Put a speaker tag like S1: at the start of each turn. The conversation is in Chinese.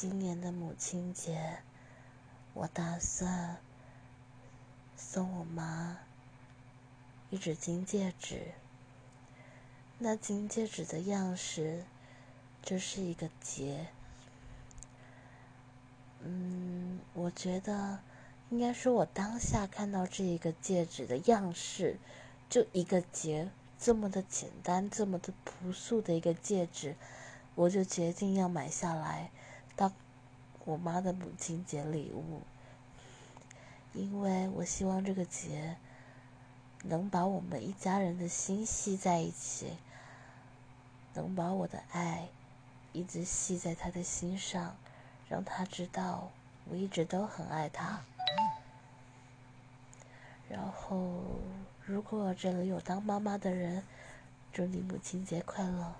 S1: 今年的母亲节，我打算送我妈一只金戒指。那金戒指的样式就是一个结。嗯，我觉得应该说，我当下看到这一个戒指的样式，就一个结，这么的简单，这么的朴素的一个戒指，我就决定要买下来。当我妈的母亲节礼物，因为我希望这个节能把我们一家人的心系在一起，能把我的爱一直系在他的心上，让他知道我一直都很爱他。然后，如果这里有当妈妈的人，祝你母亲节快乐。